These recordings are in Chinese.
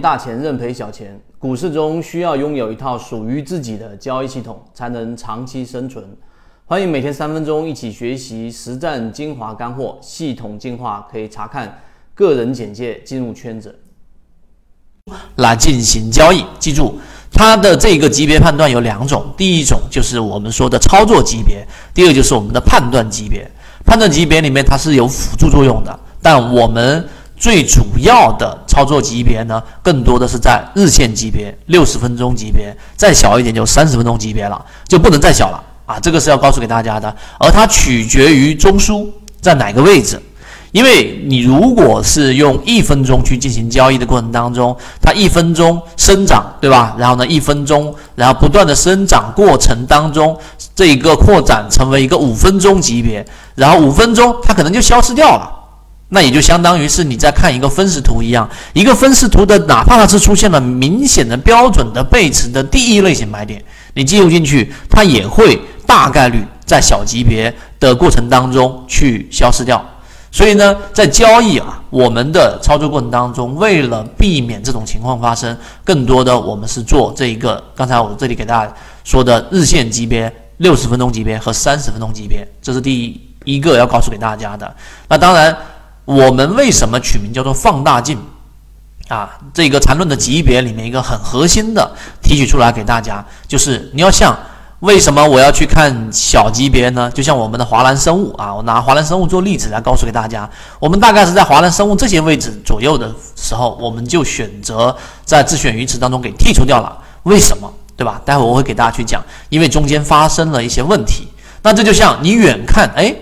大钱认赔小钱，股市中需要拥有一套属于自己的交易系统，才能长期生存。欢迎每天三分钟一起学习实战精华干货，系统进化可以查看个人简介进入圈子来进行交易。记住，它的这个级别判断有两种，第一种就是我们说的操作级别，第二就是我们的判断级别。判断级别里面它是有辅助作用的，但我们。最主要的操作级别呢，更多的是在日线级别、六十分钟级别，再小一点就三十分钟级别了，就不能再小了啊！这个是要告诉给大家的。而它取决于中枢在哪个位置，因为你如果是用一分钟去进行交易的过程当中，它一分钟生长，对吧？然后呢，一分钟，然后不断的生长过程当中，这一个扩展成为一个五分钟级别，然后五分钟它可能就消失掉了。那也就相当于是你在看一个分时图一样，一个分时图的，哪怕它是出现了明显的标准的背驰的第一类型买点，你进入进去，它也会大概率在小级别的过程当中去消失掉。所以呢，在交易啊，我们的操作过程当中，为了避免这种情况发生，更多的我们是做这一个，刚才我这里给大家说的日线级别、六十分钟级别和三十分钟级别，这是第一个要告诉给大家的。那当然。我们为什么取名叫做放大镜啊？这个缠论的级别里面一个很核心的提取出来给大家，就是你要像为什么我要去看小级别呢？就像我们的华兰生物啊，我拿华兰生物做例子来告诉给大家，我们大概是在华兰生物这些位置左右的时候，我们就选择在自选鱼池当中给剔除掉了。为什么？对吧？待会我会给大家去讲，因为中间发生了一些问题。那这就像你远看，哎。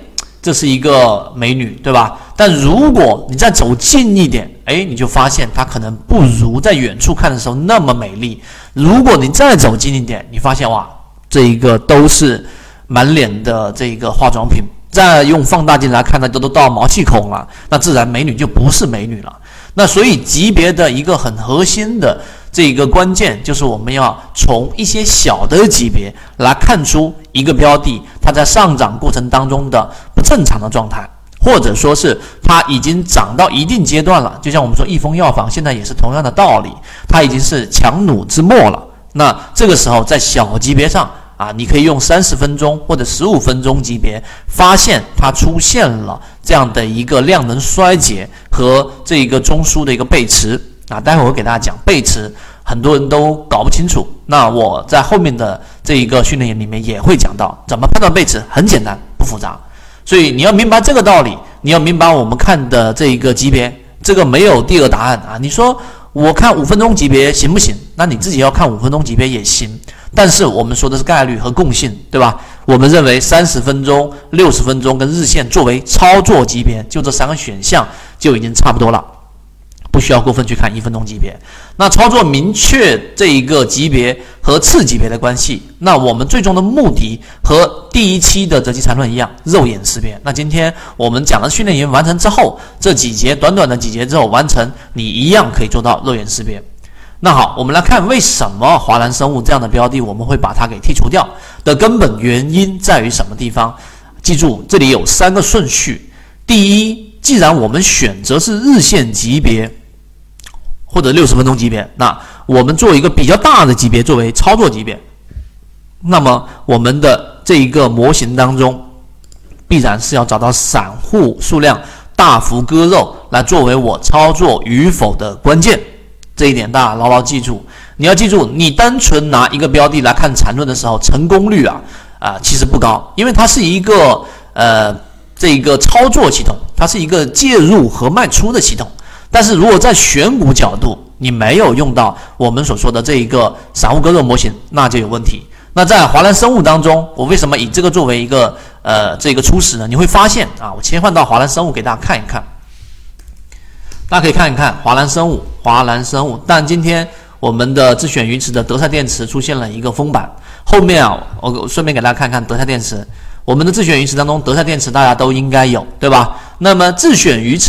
这是一个美女，对吧？但如果你再走近一点，哎，你就发现她可能不如在远处看的时候那么美丽。如果你再走近一点，你发现哇，这一个都是满脸的这一个化妆品，再用放大镜来看，呢，都都到毛细孔了，那自然美女就不是美女了。那所以级别的一个很核心的。这一个关键就是我们要从一些小的级别来看出一个标的它在上涨过程当中的正常的状态，或者说是它已经涨到一定阶段了。就像我们说益丰药房现在也是同样的道理，它已经是强弩之末了。那这个时候在小级别上啊，你可以用三十分钟或者十五分钟级别发现它出现了这样的一个量能衰竭和这一个中枢的一个背驰。啊，待会儿我给大家讲背驰，很多人都搞不清楚。那我在后面的这一个训练营里面也会讲到怎么判断背驰，很简单，不复杂。所以你要明白这个道理，你要明白我们看的这一个级别，这个没有第二答案啊。你说我看五分钟级别行不行？那你自己要看五分钟级别也行。但是我们说的是概率和共性，对吧？我们认为三十分钟、六十分钟跟日线作为操作级别，就这三个选项就已经差不多了。不需要过分去看一分钟级别，那操作明确这一个级别和次级别的关系，那我们最终的目的和第一期的择机缠论一样，肉眼识别。那今天我们讲的训练营完成之后，这几节短短的几节之后完成，你一样可以做到肉眼识别。那好，我们来看为什么华南生物这样的标的我们会把它给剔除掉的根本原因在于什么地方？记住，这里有三个顺序。第一，既然我们选择是日线级别。或者六十分钟级别，那我们做一个比较大的级别作为操作级别，那么我们的这一个模型当中，必然是要找到散户数量大幅割肉来作为我操作与否的关键，这一点大家牢牢记住。你要记住，你单纯拿一个标的来看缠论的时候，成功率啊啊其实不高，因为它是一个呃这一个操作系统，它是一个介入和卖出的系统。但是如果在选股角度，你没有用到我们所说的这一个散户割肉模型，那就有问题。那在华南生物当中，我为什么以这个作为一个呃这个初始呢？你会发现啊，我切换到华南生物给大家看一看，大家可以看一看华南生物，华南生物。但今天我们的自选鱼池的德赛电池出现了一个封板，后面啊，我顺便给大家看看德赛电池。我们的自选鱼池当中，德赛电池大家都应该有，对吧？那么自选鱼池。